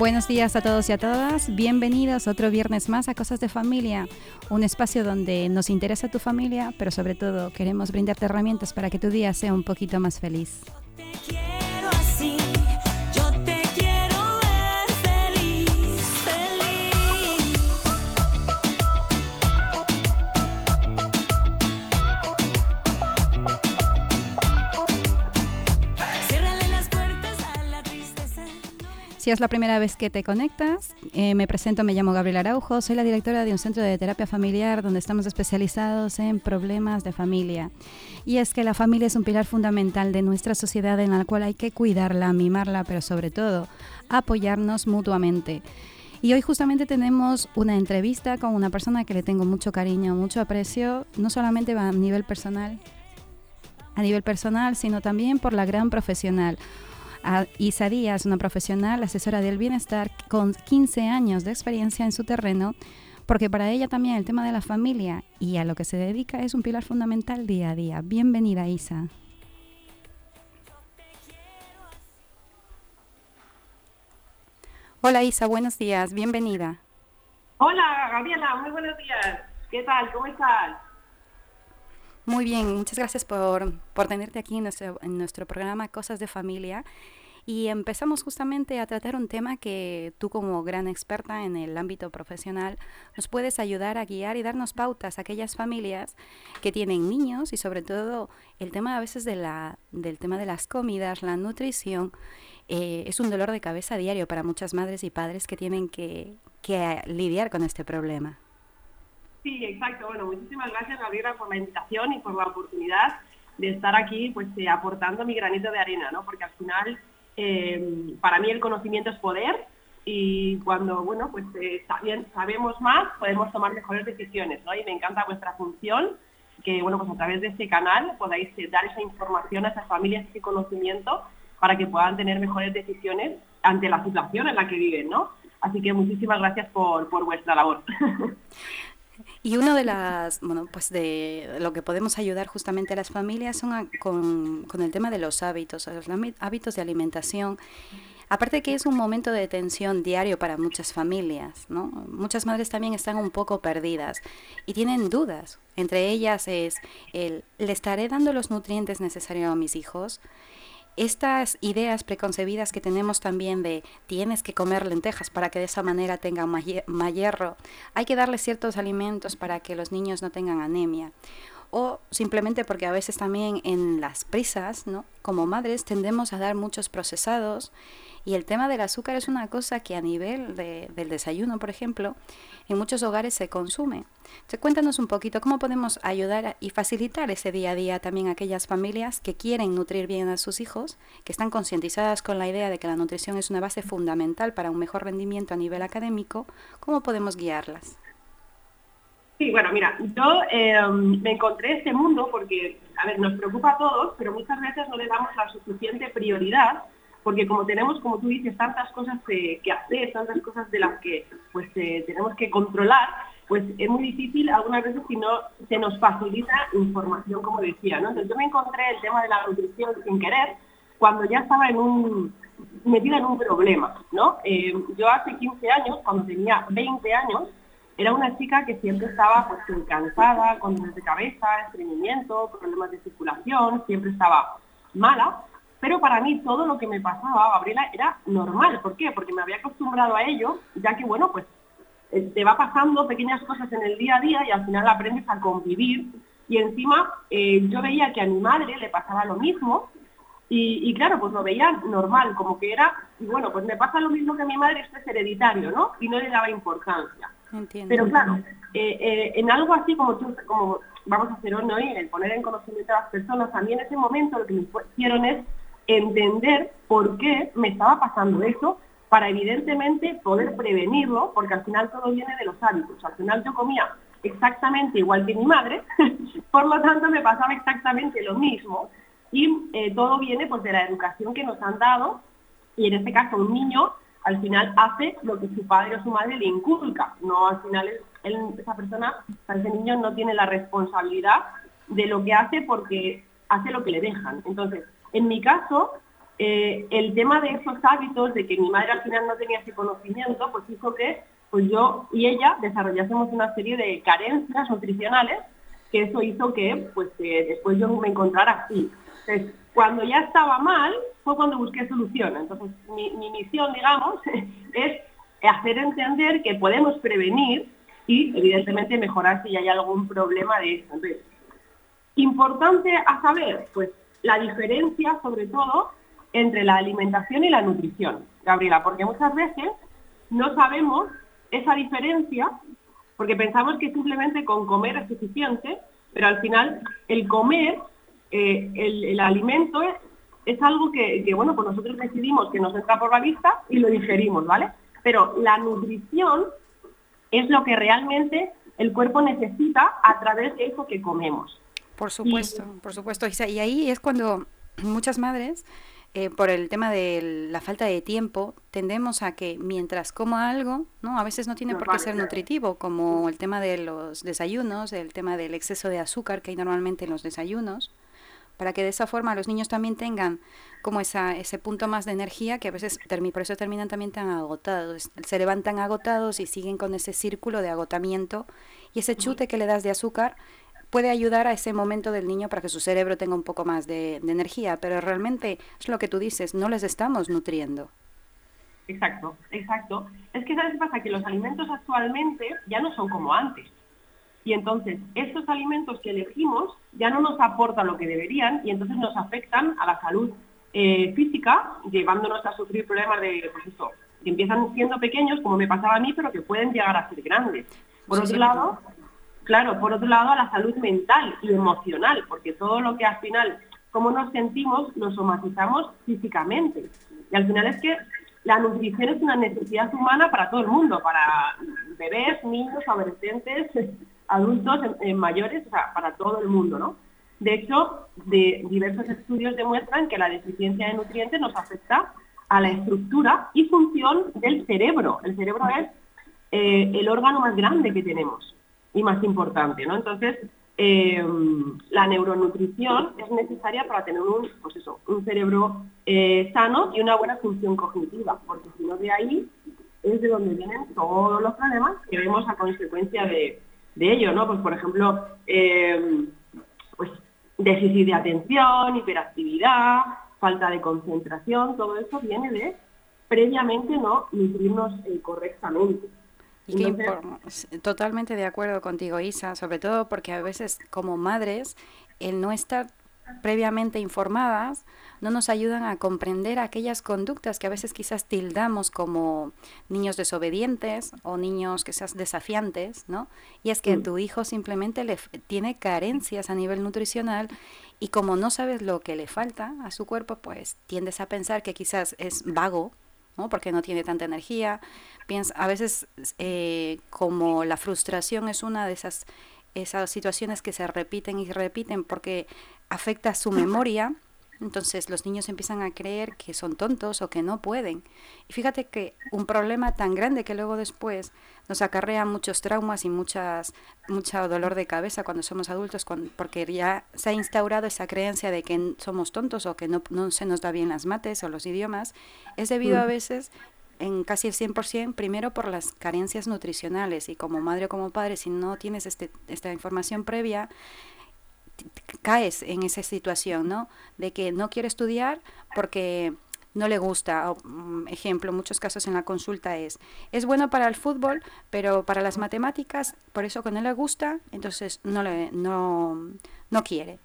Buenos días a todos y a todas. Bienvenidos otro viernes más a Cosas de Familia, un espacio donde nos interesa tu familia, pero sobre todo queremos brindarte herramientas para que tu día sea un poquito más feliz. Si es la primera vez que te conectas, eh, me presento, me llamo Gabriela Araujo, soy la directora de un centro de terapia familiar donde estamos especializados en problemas de familia. Y es que la familia es un pilar fundamental de nuestra sociedad en la cual hay que cuidarla, mimarla, pero sobre todo apoyarnos mutuamente. Y hoy justamente tenemos una entrevista con una persona que le tengo mucho cariño, mucho aprecio, no solamente a nivel personal, a nivel personal, sino también por la gran profesional. A Isa Díaz, una profesional, asesora del bienestar con 15 años de experiencia en su terreno, porque para ella también el tema de la familia y a lo que se dedica es un pilar fundamental día a día. Bienvenida, Isa. Hola Isa, buenos días, bienvenida. Hola, Gabriela, muy buenos días. ¿Qué tal? ¿Cómo estás? Muy bien, muchas gracias por, por tenerte aquí en nuestro, programa Cosas de Familia. Y empezamos justamente a tratar un tema que tú como gran experta en el ámbito profesional nos puedes ayudar a guiar y darnos pautas a aquellas familias que tienen niños y sobre todo el tema a veces de la, del tema de las comidas, la nutrición, eh, es un dolor de cabeza diario para muchas madres y padres que tienen que, que lidiar con este problema. Sí, exacto. Bueno, muchísimas gracias, Gabriela, por la invitación y por la oportunidad de estar aquí, pues eh, aportando mi granito de arena, ¿no? Porque al final, eh, para mí el conocimiento es poder y cuando, bueno, pues eh, sabemos más, podemos tomar mejores decisiones, ¿no? Y me encanta vuestra función, que, bueno, pues a través de este canal podáis eh, dar esa información a esas familias, ese conocimiento, para que puedan tener mejores decisiones ante la situación en la que viven, ¿no? Así que muchísimas gracias por, por vuestra labor. Y uno de las, bueno, pues de lo que podemos ayudar justamente a las familias son con, con el tema de los hábitos, los hábi- hábitos de alimentación. Aparte que es un momento de tensión diario para muchas familias, ¿no? Muchas madres también están un poco perdidas y tienen dudas. Entre ellas es el, ¿le estaré dando los nutrientes necesarios a mis hijos? Estas ideas preconcebidas que tenemos también de tienes que comer lentejas para que de esa manera tengan más hie- más hierro, hay que darles ciertos alimentos para que los niños no tengan anemia. O simplemente porque a veces también en las prisas, ¿no? como madres, tendemos a dar muchos procesados y el tema del azúcar es una cosa que a nivel de- del desayuno, por ejemplo, en muchos hogares se consume. Entonces, cuéntanos un poquito cómo podemos ayudar y facilitar ese día a día también a aquellas familias que quieren nutrir bien a sus hijos, que están concientizadas con la idea de que la nutrición es una base fundamental para un mejor rendimiento a nivel académico, ¿cómo podemos guiarlas? Sí, bueno, mira, yo eh, me encontré este mundo porque, a ver, nos preocupa a todos, pero muchas veces no le damos la suficiente prioridad, porque como tenemos, como tú dices, tantas cosas que, que hacer, tantas cosas de las que pues eh, tenemos que controlar, pues es muy difícil algunas veces si no se nos facilita información, como decía, ¿no? Entonces yo me encontré el tema de la nutrición sin querer cuando ya estaba en un metida en un problema, ¿no? Eh, yo hace 15 años, cuando tenía 20 años, era una chica que siempre estaba pues cansada, con dolores de cabeza, estreñimiento, problemas de circulación, siempre estaba mala, pero para mí todo lo que me pasaba, Gabriela, era normal. ¿Por qué? Porque me había acostumbrado a ello, ya que, bueno, pues eh, te va pasando pequeñas cosas en el día a día y al final aprendes a convivir. Y encima eh, yo veía que a mi madre le pasaba lo mismo y, y claro, pues lo veía normal, como que era, y bueno, pues me pasa lo mismo que a mi madre, esto es hereditario, ¿no? Y no le daba importancia. Pero claro, eh, eh, en algo así como vamos a hacer hoy. Y el poner en conocimiento a las personas, a mí en ese momento lo que me hicieron es entender por qué me estaba pasando eso para evidentemente poder prevenirlo, porque al final todo viene de los hábitos. Al final yo comía exactamente igual que mi madre, por lo tanto me pasaba exactamente lo mismo y eh, todo viene pues de la educación que nos han dado y en este caso un niño al final hace lo que su padre o su madre le inculca, no al final esa persona, ese niño no tiene la responsabilidad de lo que hace porque hace lo que le dejan. Entonces, en mi caso, eh, el tema de esos hábitos, de que mi madre al final no tenía ese conocimiento, pues hizo que pues yo y ella desarrollásemos una serie de carencias nutricionales, que eso hizo que pues después yo me encontrara así. Cuando ya estaba mal, fue cuando busqué soluciones. Entonces, mi, mi misión, digamos, es hacer entender que podemos prevenir y, evidentemente, mejorar si hay algún problema de esto. Entonces, importante a saber, pues, la diferencia, sobre todo, entre la alimentación y la nutrición, Gabriela, porque muchas veces no sabemos esa diferencia porque pensamos que simplemente con comer es suficiente, pero al final el comer, eh, el, alimento es, algo que, bueno, pues nosotros decidimos que nos entra por la vista y lo digerimos, ¿vale? Pero la nutrición es lo que realmente el cuerpo necesita a través de eso que comemos. Por supuesto, por supuesto. Y ahí es cuando muchas madres eh, por el tema de la falta de tiempo, tendemos a que mientras como algo, ¿no? A veces no tiene por qué ser nutritivo, como el tema de los desayunos, el tema del exceso de azúcar que hay normalmente en los desayunos, para que de esa forma los niños también tengan como esa, ese punto más de energía que a veces por eso terminan también tan agotados, se levantan agotados y siguen con ese círculo de agotamiento y ese chute que le das de azúcar puede ayudar a ese momento del niño para que su cerebro tenga un poco más de, energía, pero realmente es lo que tú dices, no les estamos nutriendo. Exacto, exacto. Es que sabes qué pasa, que los alimentos actualmente ya no son como antes. Y entonces estos alimentos que elegimos ya no nos aportan lo que deberían y entonces nos afectan a la salud eh, física, llevándonos a sufrir problemas de, pues eso, que empiezan siendo pequeños, como me pasaba a mí, pero que pueden llegar a ser grandes. Por otro lado, claro, por otro lado, a la salud mental y emocional, porque todo lo que al final, como nos sentimos, lo somatizamos físicamente. Y al final es que la nutrición es una necesidad humana para todo el mundo, para bebés, niños, adolescentes, adultos, mayores, o sea, para todo el mundo, ¿no? De hecho, de diversos estudios demuestran que la deficiencia de nutrientes nos afecta a la estructura y función del cerebro. El cerebro es eh, el órgano más grande que tenemos y más importante, ¿no? Entonces, eh, la neuronutrición es necesaria para tener un, pues eso, un cerebro eh, sano y una buena función cognitiva, porque si no de ahí es de donde vienen todos los problemas que vemos a consecuencia de, ello, ¿no? Pues por ejemplo, eh, pues déficit de atención, hiperactividad, falta de concentración, todo eso viene de previamente no nutrirnos correctamente totalmente de acuerdo contigo, Isa, sobre todo porque a veces como madres, el no estar previamente informadas no nos ayudan a comprender aquellas conductas que a veces quizás tildamos como niños desobedientes o niños que seas desafiantes, ¿no? Y es que mm. tu hijo simplemente le tiene carencias a nivel nutricional y como no sabes lo que le falta a su cuerpo, pues tiendes a pensar que quizás es vago, ¿no? Porque no tiene tanta energía, a veces eh, como la frustración es una de esas, esas situaciones que se repiten y repiten porque afecta su memoria, entonces los niños empiezan a creer que son tontos o que no pueden. Y fíjate que un problema tan grande que luego después nos acarrea muchos traumas y muchas, mucho dolor de cabeza cuando somos adultos, porque ya se ha instaurado esa creencia de que somos tontos o que no, no se nos da bien las mates o los idiomas, es debido a mm. veces en casi el 100%, primero por las carencias nutricionales y como madre o como padre, si no tienes este, esta información previa, caes en esa situación, ¿no? De que no quiere estudiar porque no le gusta. Mm, ejemplo, muchos casos en la consulta es, es bueno para el fútbol, pero para las matemáticas, por eso que no le gusta, entonces no, le, no, no quiere.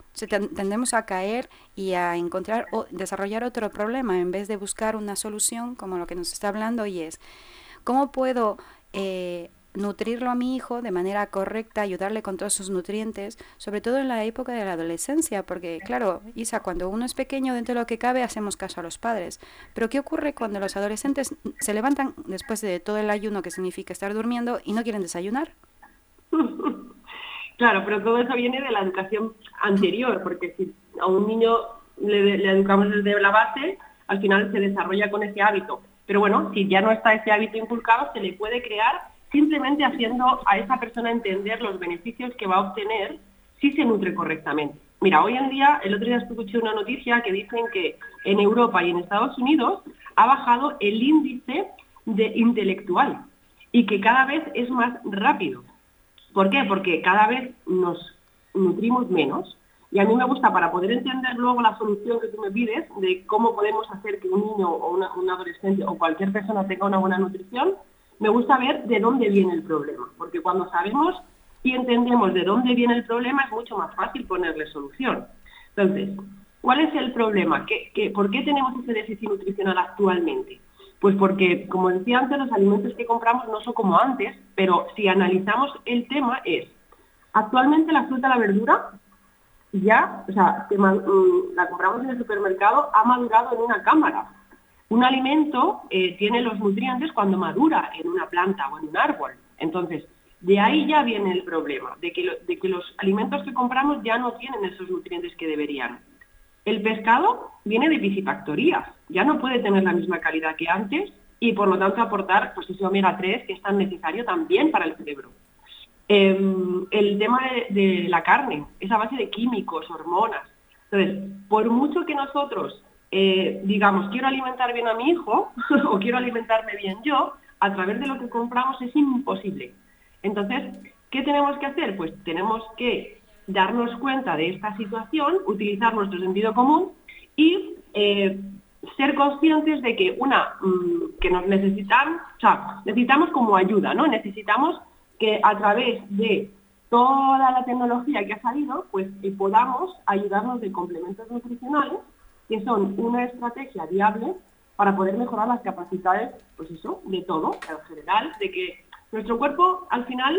tendemos a caer y a encontrar o desarrollar otro problema en vez de buscar una solución como lo que nos está hablando y es, ¿cómo puedo... Eh, nutrirlo a mi hijo de manera correcta, ayudarle con todos sus nutrientes, sobre todo en la época de la adolescencia, porque claro, Isa, cuando uno es pequeño, dentro de lo que cabe, hacemos caso a los padres. Pero ¿qué ocurre cuando los adolescentes se levantan después de todo el ayuno que significa estar durmiendo y no quieren desayunar? Claro, pero todo eso viene de la educación anterior, porque si a un niño le, le educamos desde la base, al final se desarrolla con ese hábito. Pero bueno, si ya no está ese hábito inculcado, se le puede crear simplemente haciendo a esa persona entender los beneficios que va a obtener si se nutre correctamente. Mira, hoy en día, el otro día escuché una noticia que dicen que en Europa y en Estados Unidos ha bajado el índice de intelectual y que cada vez es más rápido. ¿Por qué? Porque cada vez nos nutrimos menos y a mí me gusta para poder entender luego la solución que tú me pides de cómo podemos hacer que un niño o un adolescente o cualquier persona tenga una buena nutrición, me gusta ver de dónde viene el problema, porque cuando sabemos y entendemos de dónde viene el problema es mucho más fácil ponerle solución. Entonces, ¿cuál es el problema? ¿Qué, por qué tenemos ese déficit nutricional actualmente? Pues porque, como decía antes, los alimentos que compramos no son como antes, pero si analizamos el tema es, actualmente la fruta la verdura ya, o sea, mm, la compramos en el supermercado, ha madurado en una cámara. Un alimento eh, tiene los nutrientes cuando madura en una planta o en un árbol. Entonces, de ahí ya viene el problema, de que, de los alimentos que compramos ya no tienen esos nutrientes que deberían. El pescado viene de piscifactorías, ya no puede tener la misma calidad que antes y por lo tanto aportar pues, ese omega 3 que es tan necesario también para el cerebro. Em, el tema de, la carne es a base de químicos, hormonas. Entonces, por mucho que nosotros eh, digamos, quiero alimentar bien a mi hijo o quiero alimentarme bien yo, a través de lo que compramos es imposible. Entonces, ¿qué tenemos que hacer? Pues tenemos que darnos cuenta de esta situación, utilizar nuestro sentido común y eh, ser conscientes de que una mm, que nos necesitan, o sea, necesitamos como ayuda, ¿no? Necesitamos que a través de toda la tecnología que ha salido, pues eh, podamos ayudarnos de complementos nutricionales que son una estrategia viable para poder mejorar las capacidades, pues eso, de todo, en general, de que nuestro cuerpo al final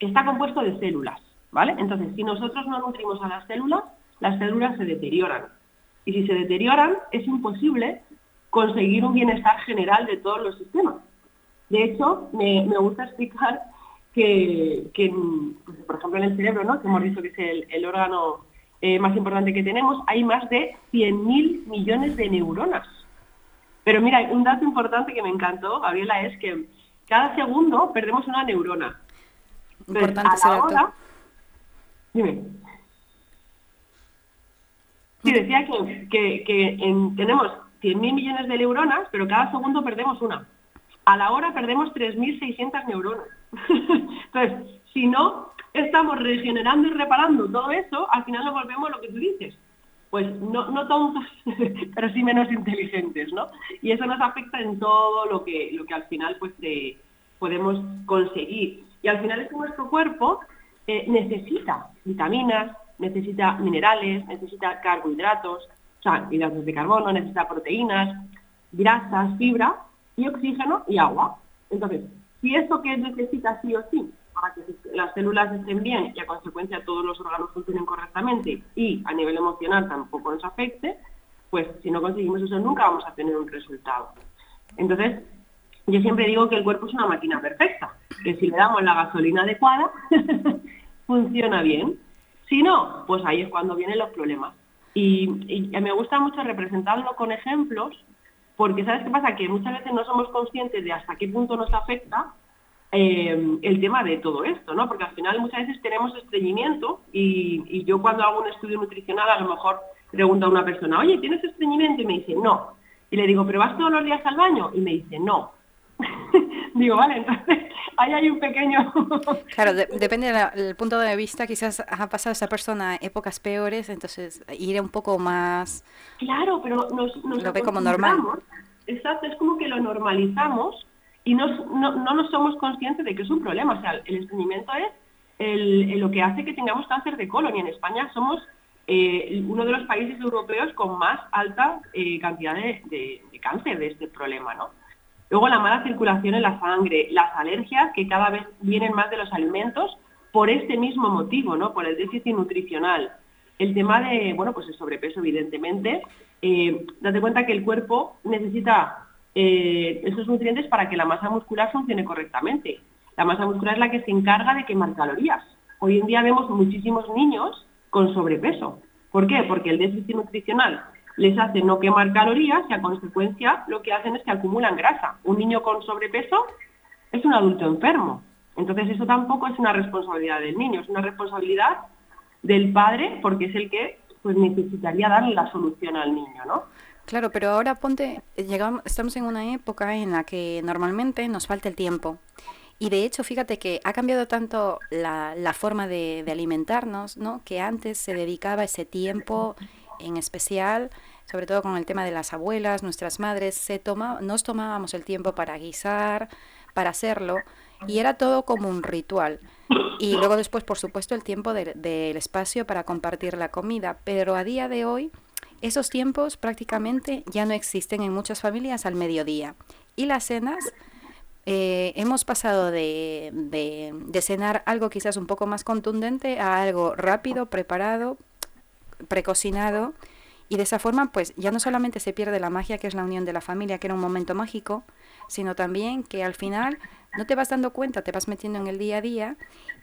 está compuesto de células, ¿vale? Entonces, si nosotros no nutrimos a las células, las células se deterioran. Y si se deterioran, es imposible conseguir un bienestar general de todos los sistemas. De hecho, me, gusta explicar que, pues, por ejemplo, en el cerebro, ¿no? que hemos dicho que es el órgano eh, más importante que tenemos, hay más de 100.000 millones de neuronas. Pero mira, un dato importante que me encantó, Gabriela, es que cada segundo perdemos una neurona. importante a la hora, Dime. Sí, decía que, tenemos 100.000 millones de neuronas, pero cada segundo perdemos una. A la hora perdemos 3.600 neuronas. Entonces, si no estamos regenerando y reparando todo eso, al final nos volvemos lo que tú dices. Pues no, no tontos, pero sí menos inteligentes, ¿no? Y eso nos afecta en todo lo que, lo que al final pues podemos conseguir. Y al final es que nuestro cuerpo eh, necesita vitaminas, necesita minerales, necesita carbohidratos, o sea, hidratos de carbono, necesita proteínas, grasas, fibra y oxígeno y agua. Entonces, si eso que necesita sí o sí para que las células estén bien y a consecuencia todos los órganos funcionen correctamente y a nivel emocional tampoco nos afecte, pues si no conseguimos eso nunca vamos a tener un resultado. Entonces, yo siempre digo que el cuerpo es una máquina perfecta, que si le damos la gasolina adecuada, funciona bien. Si no, pues ahí es cuando vienen los problemas. Y, me gusta mucho representarlo con ejemplos, porque ¿sabes qué pasa? Que muchas veces no somos conscientes de hasta qué punto nos afecta eh, el tema de todo esto, ¿no? Porque al final muchas veces tenemos estreñimiento y, yo cuando hago un estudio nutricional a lo mejor pregunto a una persona, oye, ¿tienes estreñimiento? Y me dice, no. Y le digo, ¿pero vas todos los días al baño? Y me dice, no. digo, vale, entonces ahí hay un pequeño... claro, depende del punto de vista, quizás ha pasado esa persona épocas peores, entonces ir un poco más... Claro, pero nos, nos lo ve como normal. Exacto, es como que lo normalizamos y no, no, nos somos conscientes de que es un problema. O sea, el estreñimiento es lo que hace que tengamos cáncer de colon y en España somos eh, uno de los países europeos con más alta eh, cantidad de, cáncer de este problema, ¿no? Luego la mala circulación en la sangre, las alergias que cada vez vienen más de los alimentos por este mismo motivo, ¿no? Por el déficit nutricional. El tema de, bueno, pues el sobrepeso, evidentemente. Eh, date cuenta que el cuerpo necesita eh, esos nutrientes para que la masa muscular funcione correctamente. La masa muscular es la que se encarga de quemar calorías. Hoy en día vemos muchísimos niños con sobrepeso. ¿Por qué? Porque el déficit nutricional les hace no quemar calorías y a consecuencia lo que hacen es que acumulan grasa. Un niño con sobrepeso es un adulto enfermo. Entonces eso tampoco es una responsabilidad del niño, es una responsabilidad del padre porque es el que pues necesitaría darle la solución al niño, ¿no? Claro, pero ahora ponte, llegamos, estamos en una época en la que normalmente nos falta el tiempo. Y de hecho, fíjate que ha cambiado tanto la, la forma de, de, alimentarnos, ¿no? Que antes se dedicaba ese tiempo en especial, sobre todo con el tema de las abuelas, nuestras madres, se toma, nos tomábamos el tiempo para guisar, para hacerlo, y era todo como un ritual. Y luego después, por supuesto, el tiempo del de, espacio para compartir la comida. Pero a día de hoy esos tiempos prácticamente ya no existen en muchas familias al mediodía. Y las cenas, eh, hemos pasado de, de, de, cenar algo quizás un poco más contundente a algo rápido, preparado, precocinado. Y de esa forma, pues ya no solamente se pierde la magia que es la unión de la familia, que era un momento mágico, sino también que al final no te vas dando cuenta, te vas metiendo en el día a día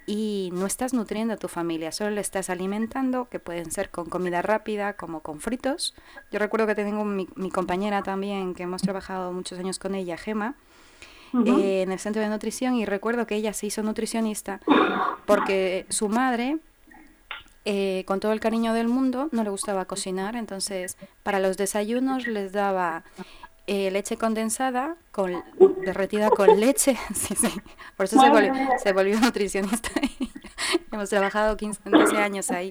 y no estás nutriendo a tu familia, solo le estás alimentando, que pueden ser con comida rápida, como con fritos. Yo recuerdo que tengo mi, mi compañera también, que hemos trabajado muchos años con ella, Gema, uh -huh. eh, en el centro de nutrición, y recuerdo que ella se hizo nutricionista porque su madre, eh, con todo el cariño del mundo, no le gustaba cocinar, entonces para los desayunos les daba eh, leche condensada con derretida con leche. sí, sí. Por eso se volvió, se volvió nutricionista. Hemos trabajado 15, 12 años ahí.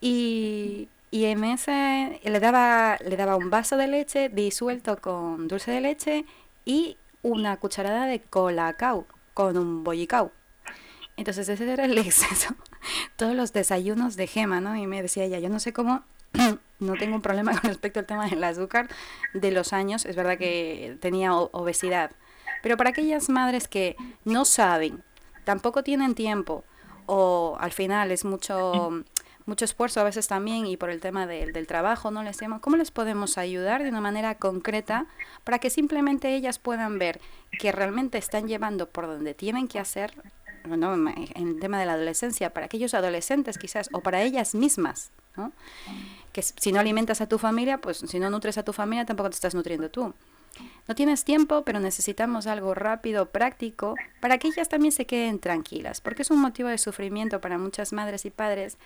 Y, y en ese le daba, le daba un vaso de leche disuelto con dulce de leche y una cucharada de colacao con un bollicao. Entonces ese era el exceso. Todos los desayunos de Gema, ¿no? Y me decía ella, yo no sé cómo no tengo un problema con respecto al tema del azúcar de los años, es verdad que tenía obesidad, pero para aquellas madres que no saben, tampoco tienen tiempo o al final es mucho mucho esfuerzo a veces también y por el tema del, del trabajo no les hemos, ¿cómo les podemos ayudar de una manera concreta para que simplemente ellas puedan ver que realmente están llevando por donde tienen que hacer no, en el tema de la adolescencia, para aquellos adolescentes quizás, o para ellas mismas, ¿no? que si no alimentas a tu familia, pues si no nutres a tu familia, tampoco te estás nutriendo tú. No tienes tiempo, pero necesitamos algo rápido, práctico, para que ellas también se queden tranquilas, porque es un motivo de sufrimiento para muchas madres y padres.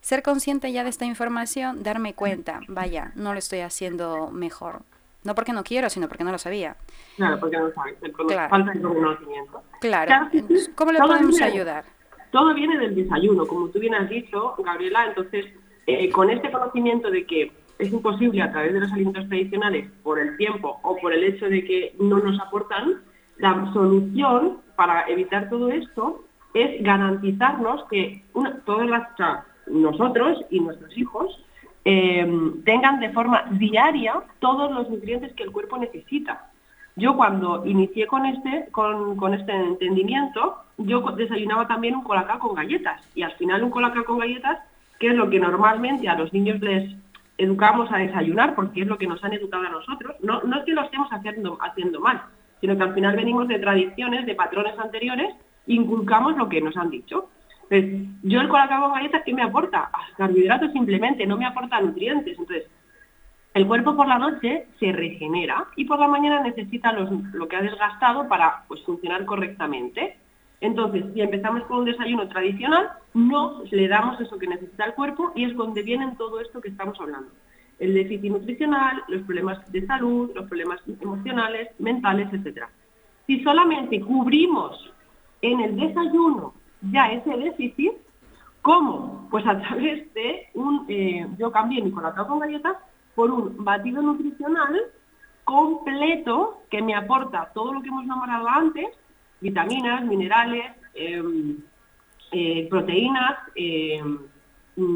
Ser consciente ya de esta información, darme cuenta, vaya, no lo estoy haciendo mejor. No porque no quiero, sino porque no lo sabía. Claro, porque no sabes, el claro. falta el conocimiento. Claro, Entonces, ¿cómo le podemos viene, ayudar? Todo viene del desayuno, como tú bien has dicho, Gabriela, entonces eh, con este conocimiento de que es imposible a través de los alimentos tradicionales por el tiempo o por el hecho de que no nos aportan, la solución para evitar todo esto es garantizarnos que una, todas las, nosotros y nuestros hijos eh, tengan de forma diaria todos los nutrientes que el cuerpo necesita. Yo cuando inicié con este, con, con este entendimiento, yo desayunaba también un colacao con galletas y al final un colacao con galletas, que es lo que normalmente a los niños les educamos a desayunar, porque es lo que nos han educado a nosotros, no, no es que lo estemos haciendo, haciendo mal, sino que al final venimos de tradiciones, de patrones anteriores, inculcamos lo que nos han dicho. Pues yo el colacao con galletas, ¿qué me aporta? Carbohidratos simplemente, no me aporta nutrientes. Entonces, el cuerpo por la noche se regenera y por la mañana necesita lo que ha desgastado para pues, funcionar correctamente. Entonces, si empezamos con un desayuno tradicional, no le damos eso que necesita el cuerpo y es donde vienen todo esto que estamos hablando. El déficit nutricional, los problemas de salud, los problemas emocionales, mentales, etc. Si solamente cubrimos en el desayuno ya ese déficit, ¿cómo? Pues a través de un, eh, yo cambié mi colacao con galletas por un batido nutricional completo que me aporta todo lo que hemos nombrado antes, vitaminas, minerales, eh, eh, proteínas, eh,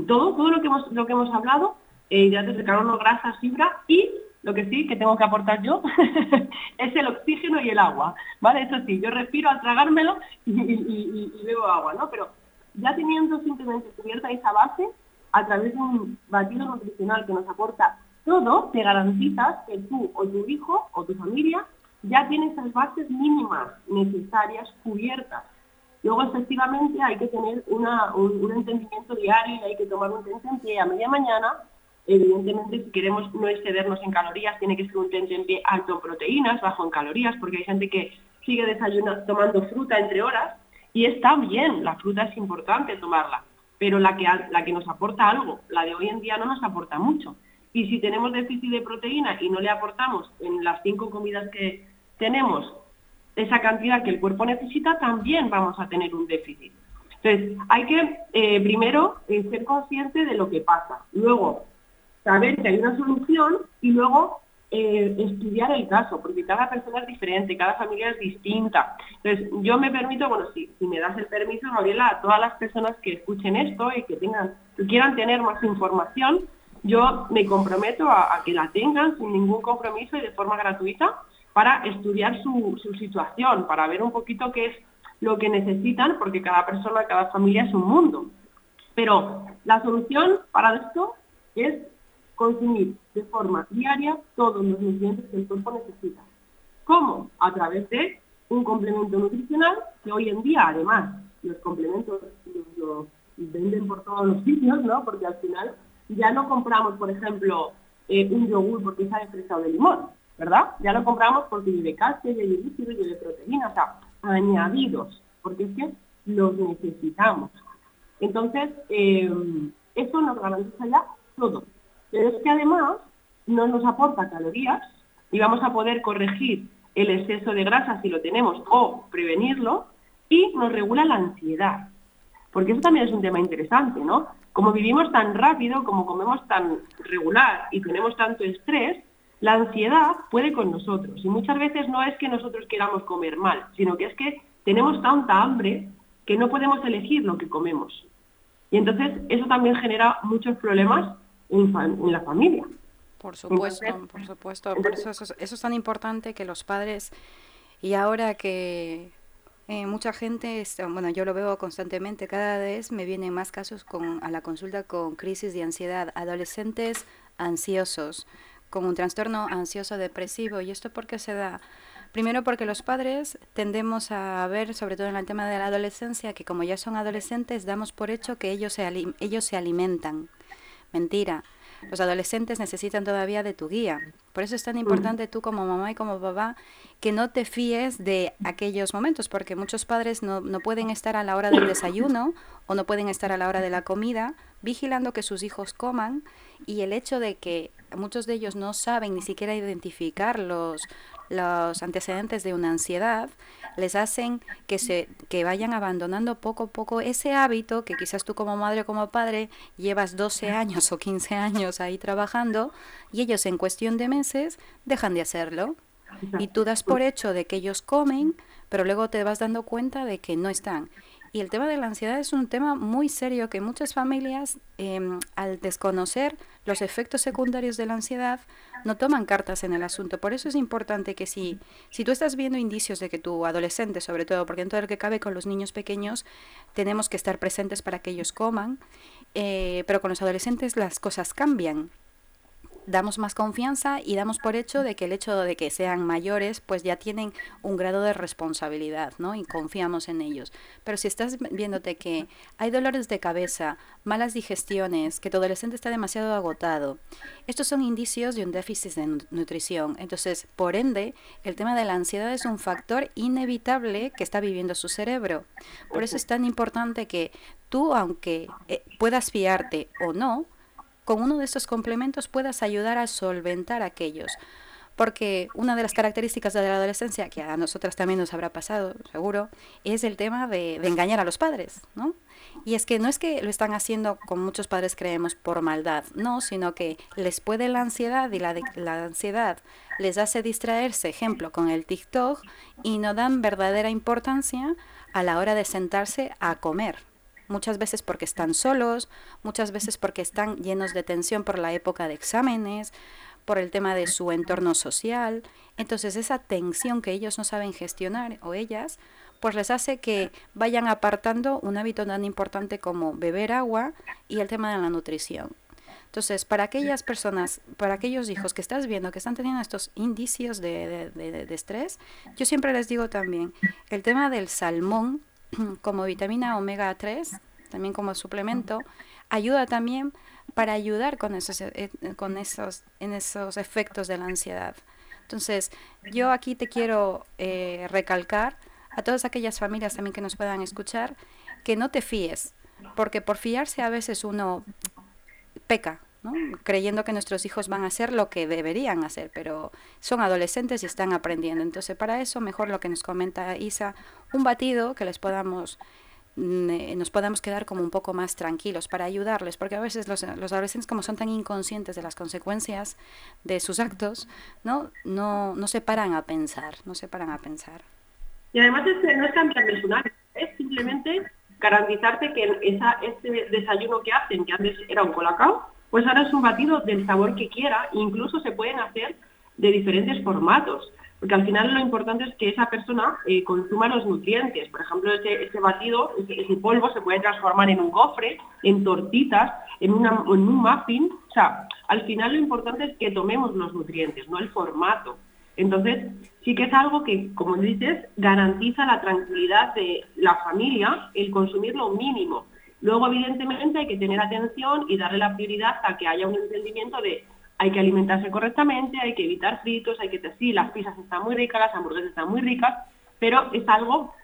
todo, todo lo que hemos, lo que hemos hablado, hidratos de carbono, grasa, fibra y lo que sí que tengo que aportar yo es el oxígeno y el agua, ¿vale? Eso sí, yo respiro al tragármelo y, bebo agua, ¿no? Pero ya teniendo simplemente cubierta esa base, a través de un batido nutricional que nos aporta todo, te garantizas que tú o tu hijo o tu familia ya tiene esas bases mínimas necesarias cubiertas. Luego, efectivamente, hay que tener una, un, entendimiento diario y hay que tomar un pie a media mañana. Evidentemente, si queremos no excedernos en calorías, tiene que ser un pie alto en proteínas, bajo en calorías, porque hay gente que sigue desayunando, tomando fruta entre horas, y está bien, la fruta es importante tomarla, pero la que, la que nos aporta algo, la de hoy en día no nos aporta mucho. Y si tenemos déficit de proteína y no le aportamos en las cinco comidas que tenemos esa cantidad que el cuerpo necesita, también vamos a tener un déficit. Entonces, hay que eh, primero eh, ser consciente de lo que pasa, luego saber que hay una solución y luego eh, estudiar el caso, porque cada persona es diferente, cada familia es distinta. Entonces, yo me permito, bueno, si, me das el permiso, Gabriela, a todas las personas que escuchen esto y que tengan, que quieran tener más información, yo me comprometo a, que la tengan sin ningún compromiso y de forma gratuita para estudiar su, situación, para ver un poquito qué es lo que necesitan, porque cada persona, cada familia es un mundo. Pero la solución para esto es consumir de forma diaria todos los nutrientes que el cuerpo necesita. ¿Cómo? A través de un complemento nutricional que hoy en día, además, los complementos los, venden por todos los sitios, ¿no? Porque al final ya no compramos, por ejemplo, eh, un yogur porque está de fresa o de limón, ¿verdad? Ya lo compramos porque lleve calcio, lleve líquido, lleve proteína, o sea, añadidos, porque es que los necesitamos. Entonces, eh, eso nos garantiza ya todo. Pero es que además no nos aporta calorías y vamos a poder corregir el exceso de grasa si lo tenemos o prevenirlo y nos regula la ansiedad. Porque eso también es un tema interesante, ¿no? Como vivimos tan rápido, como comemos tan regular y tenemos tanto estrés, la ansiedad puede con nosotros. Y muchas veces no es que nosotros queramos comer mal, sino que es que tenemos tanta hambre que no podemos elegir lo que comemos. Y entonces eso también genera muchos problemas en, la familia. Por supuesto, por supuesto. Por eso, eso, es tan importante que los padres, y ahora que eh, mucha gente, bueno, yo lo veo constantemente, cada vez me vienen más casos con, a la consulta con crisis de ansiedad, adolescentes ansiosos, con un trastorno ansioso depresivo. ¿Y esto por qué se da? Primero porque los padres tendemos a ver, sobre todo en el tema de la adolescencia, que como ya son adolescentes, damos por hecho que ellos se, ellos se alimentan. Mentira. Los adolescentes necesitan todavía de tu guía. Por eso es tan importante tú como mamá y como papá que no te fíes de aquellos momentos, porque muchos padres no, no pueden estar a la hora del desayuno o no pueden estar a la hora de la comida vigilando que sus hijos coman y el hecho de que muchos de ellos no saben ni siquiera identificar los, los antecedentes de una ansiedad les hacen que se que vayan abandonando poco a poco ese hábito que quizás tú como madre o como padre llevas 12 años o 15 años ahí trabajando y ellos en cuestión de meses dejan de hacerlo. Y tú das por hecho de que ellos comen, pero luego te vas dando cuenta de que no están. Y el tema de la ansiedad es un tema muy serio que muchas familias, em, al desconocer los efectos secundarios de la ansiedad, no toman cartas en el asunto. Por eso es importante que si, si tú estás viendo indicios de que tu adolescente, sobre todo, porque en todo lo que cabe con los niños pequeños, tenemos que estar presentes para que ellos coman, eh, pero con los adolescentes las cosas cambian damos más confianza y damos por hecho de que el hecho de que sean mayores pues ya tienen un grado de responsabilidad, ¿no? Y confiamos en ellos. Pero si estás viéndote que hay dolores de cabeza, malas digestiones, que tu adolescente está demasiado agotado, estos son indicios de un déficit de nutrición. Entonces, por ende, el tema de la ansiedad es un factor inevitable que está viviendo su cerebro. Por eso es tan importante que tú, aunque eh, puedas fiarte o no, con uno de estos complementos puedas ayudar a solventar aquellos. Porque una de las características de la adolescencia, que a nosotras también nos habrá pasado, seguro, es el tema de, engañar a los padres, ¿no? Y es que no es que lo están haciendo, como muchos padres creemos, por maldad, no, sino que les puede la ansiedad y la, la ansiedad les hace distraerse, ejemplo, con el TikTok y no dan verdadera importancia a la hora de sentarse a comer, muchas veces porque están solos, muchas veces porque están llenos de tensión por la época de exámenes, por el tema de su entorno social. Entonces esa tensión que ellos no saben gestionar o ellas, pues les hace que vayan apartando un hábito tan importante como beber agua y el tema de la nutrición. Entonces, para aquellas personas, para aquellos hijos que estás viendo que están teniendo estos indicios de, de, estrés, yo siempre les digo también, el tema del salmón como vitamina omega 3, también como suplemento, ayuda también para ayudar con esos, eh, con esos, en esos efectos de la ansiedad. Entonces, yo aquí te quiero eh, recalcar a todas aquellas familias también que nos puedan escuchar, que no te fíes, porque por fiarse a veces uno peca, ¿no? creyendo que nuestros hijos van a hacer lo que deberían hacer, pero son adolescentes y están aprendiendo. Entonces, para eso, mejor lo que nos comenta Isa, un batido que les podamos mm, eh, nos podamos quedar como un poco más tranquilos para ayudarles, porque a veces los, adolescentes como son tan inconscientes de las consecuencias de sus actos, ¿no? No, no se paran a pensar, no se paran a pensar. Y además este no es cambiar personal, es simplemente garantizarte que esa, ese desayuno que hacen, que antes era un colacao, pues ahora es un batido del sabor que quiera, incluso se pueden hacer de diferentes formatos, porque al final lo importante es que esa persona eh, consuma los nutrientes. Por ejemplo, ese, batido, ese, polvo se puede transformar en un gofre, en tortitas, en, en un muffin. O sea, al final lo importante es que tomemos los nutrientes, no el formato. Entonces, sí que es algo que, como dices, garantiza la tranquilidad de la familia el consumir lo mínimo. Luego, evidentemente, hay que tener atención y darle la prioridad a que haya un entendimiento de hay que alimentarse correctamente, hay que evitar fritos, hay que sí, las pizzas están muy ricas, las hamburguesas están muy ricas, pero es algo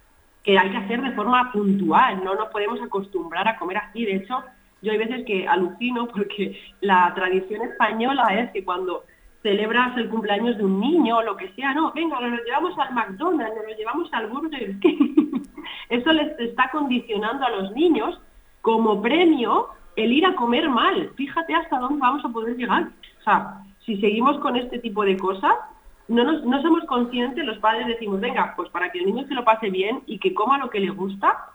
que hay que hacer de forma puntual, no nos podemos acostumbrar a comer así. De hecho, yo hay veces que alucino porque la tradición española es que cuando celebras el cumpleaños de un niño o lo que sea, no, venga, nos lo llevamos al McDonald's, nos lo llevamos al Burger King. Eso les está condicionando a los niños como premio el ir a comer mal. Fíjate hasta dónde vamos a poder llegar. O sea, si seguimos con este tipo de cosas, no, nos, no somos conscientes, los padres decimos, venga, pues para que el niño se lo pase bien y que coma lo que le gusta,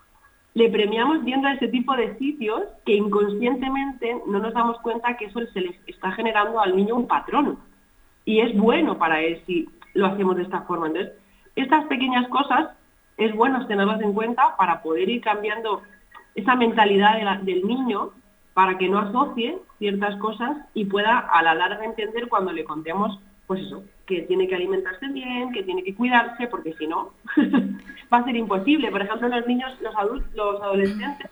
le premiamos viendo ese tipo de sitios que inconscientemente no nos damos cuenta que eso se le está generando al niño un patrón y es bueno para él si lo hacemos de esta forma. Entonces, estas pequeñas cosas es bueno tenerlas en cuenta para poder ir cambiando esa mentalidad del niño para que no asocie ciertas cosas y pueda a la larga entender cuando le contemos, pues eso, que tiene que alimentarse bien, que tiene que cuidarse, porque si no, va a ser imposible. Por ejemplo, los niños, los adultos, los adolescentes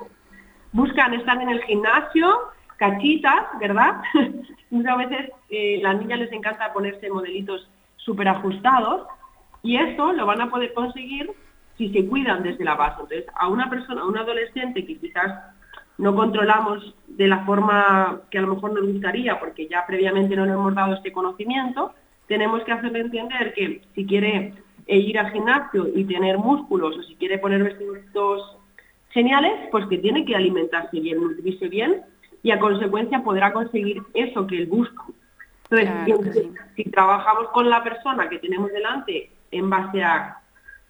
buscan estar en el gimnasio, cachitas, ¿verdad? Muchas veces eh, las niñas les encanta ponerse modelitos súper ajustados y eso lo van a poder conseguir si se cuidan desde la base. Entonces, a una persona, a un adolescente que quizás no controlamos de la forma que a lo mejor nos gustaría, porque ya previamente no le hemos dado este conocimiento, tenemos que hacerle entender que si quiere eh, ir al gimnasio y tener músculos o si quiere poner vestidos geniales, pues que tiene que alimentarse bien, nutrirse bien y a consecuencia podrá conseguir eso que él busca. Entonces, si, trabajamos con la persona que tenemos delante en base a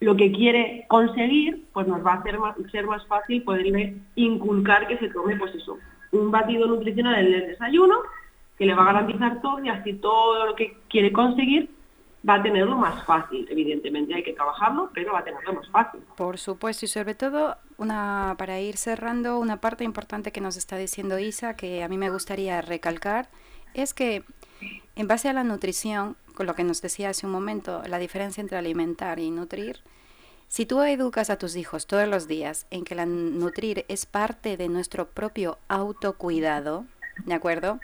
lo que quiere conseguir, pues nos va a hacer más, ser más fácil poderle inculcar que se tome, pues eso, un batido nutricional en el desayuno, que le va a garantizar todo y así todo lo que quiere conseguir va a tenerlo más fácil. Evidentemente hay que trabajarlo, pero va a tenerlo más fácil. Por supuesto, y sobre todo, una para ir cerrando, una parte importante que nos está diciendo Isa, que a mí me gustaría recalcar, es que en base a la nutrición, con lo que nos decía hace un momento, la diferencia entre alimentar y nutrir, si tú educas a tus hijos todos los días en que la nutrir es parte de nuestro propio autocuidado, ¿de acuerdo?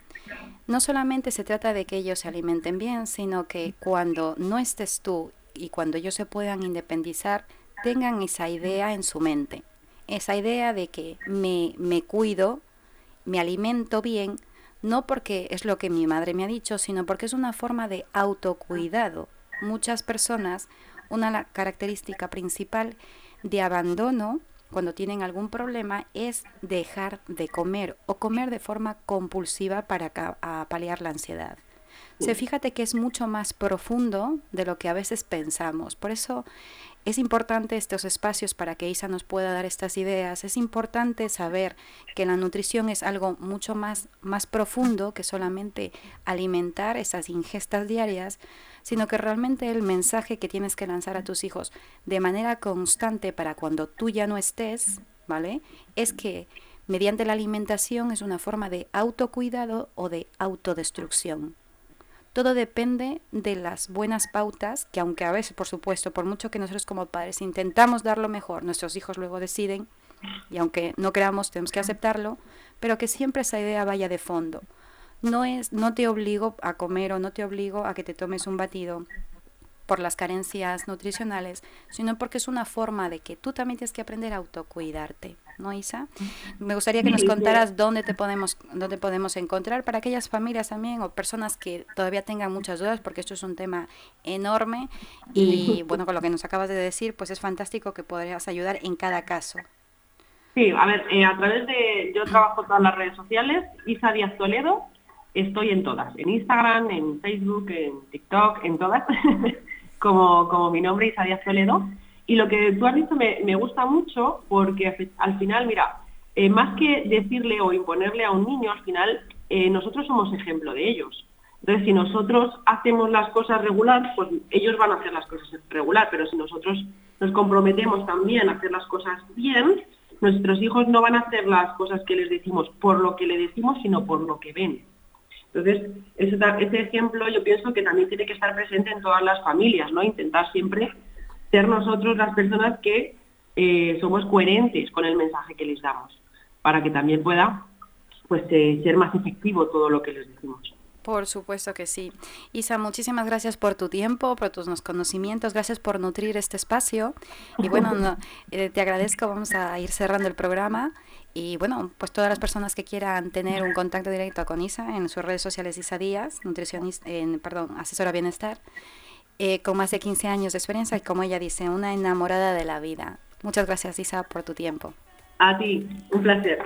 no solamente se trata de que ellos se alimenten bien, sino que cuando no estés tú y cuando ellos se puedan independizar, tengan esa idea en su mente. Esa idea de que me, me cuido, me alimento bien, no porque es lo que mi madre me ha dicho, sino porque es una forma de autocuidado. Muchas personas, una característica principal de abandono cuando tienen algún problema es dejar de comer o comer de forma compulsiva para paliar la ansiedad. Se fíjate que es mucho más profundo de lo que a veces pensamos. Por eso es importante estos espacios para que Isa nos pueda dar estas ideas. Es importante saber que la nutrición es algo mucho más, más profundo que solamente alimentar esas ingestas diarias, sino que realmente el mensaje que tienes que lanzar a tus hijos de manera constante para cuando tú ya no estés, ¿vale? Es que mediante la alimentación es una forma de autocuidado o de autodestrucción. Todo depende de las buenas pautas, que aunque a veces, por supuesto, por mucho que nosotros como padres intentamos dar lo mejor, nuestros hijos luego deciden, y aunque no queramos, tenemos que aceptarlo, pero que siempre esa idea vaya de fondo. No es, no te obligo a comer o no te obligo a que te tomes un batido por las carencias nutricionales, sino porque es una forma de que tú también tienes que aprender a autocuidarte, ¿no, Isa? Me gustaría que nos contaras dónde te podemos, dónde podemos encontrar para aquellas familias también o personas que todavía tengan muchas dudas, porque esto es un tema enorme y bueno, con lo que nos acabas de decir, pues es fantástico que podrías ayudar en cada caso. Sí, a ver, eh, a través de, yo trabajo todas las redes sociales, Isa Díaz Toledo, estoy en todas, en Instagram, en Facebook, en TikTok, en todas. como, como mi nombre, Isaías Toledo. Y lo que tú has dicho me, me gusta mucho porque al final, mira, eh, más que decirle o imponerle a un niño, al final eh, nosotros somos ejemplo de ellos. Entonces, si nosotros hacemos las cosas regular, pues ellos van a hacer las cosas regular, pero si nosotros nos comprometemos también a hacer las cosas bien, nuestros hijos no van a hacer las cosas que les decimos por lo que le decimos, sino por lo que ven. Entonces, ese, ejemplo yo pienso que también tiene que estar presente en todas las familias, ¿no? Intentar siempre ser nosotros las personas que eh, somos coherentes con el mensaje que les damos, para que también pueda pues eh, ser más efectivo todo lo que les decimos. Por supuesto que sí. Isa, muchísimas gracias por tu tiempo, por tus conocimientos, gracias por nutrir este espacio. Y bueno, eh, te agradezco, vamos a ir cerrando el programa. Y bueno, pues todas las personas que quieran tener un contacto directo con Isa en sus redes sociales Isa Díaz, nutricionista, en, perdón, asesora bienestar, eh, con más de 15 años de experiencia y como ella dice, una enamorada de la vida. Muchas gracias Isa por tu tiempo. A ti, un placer.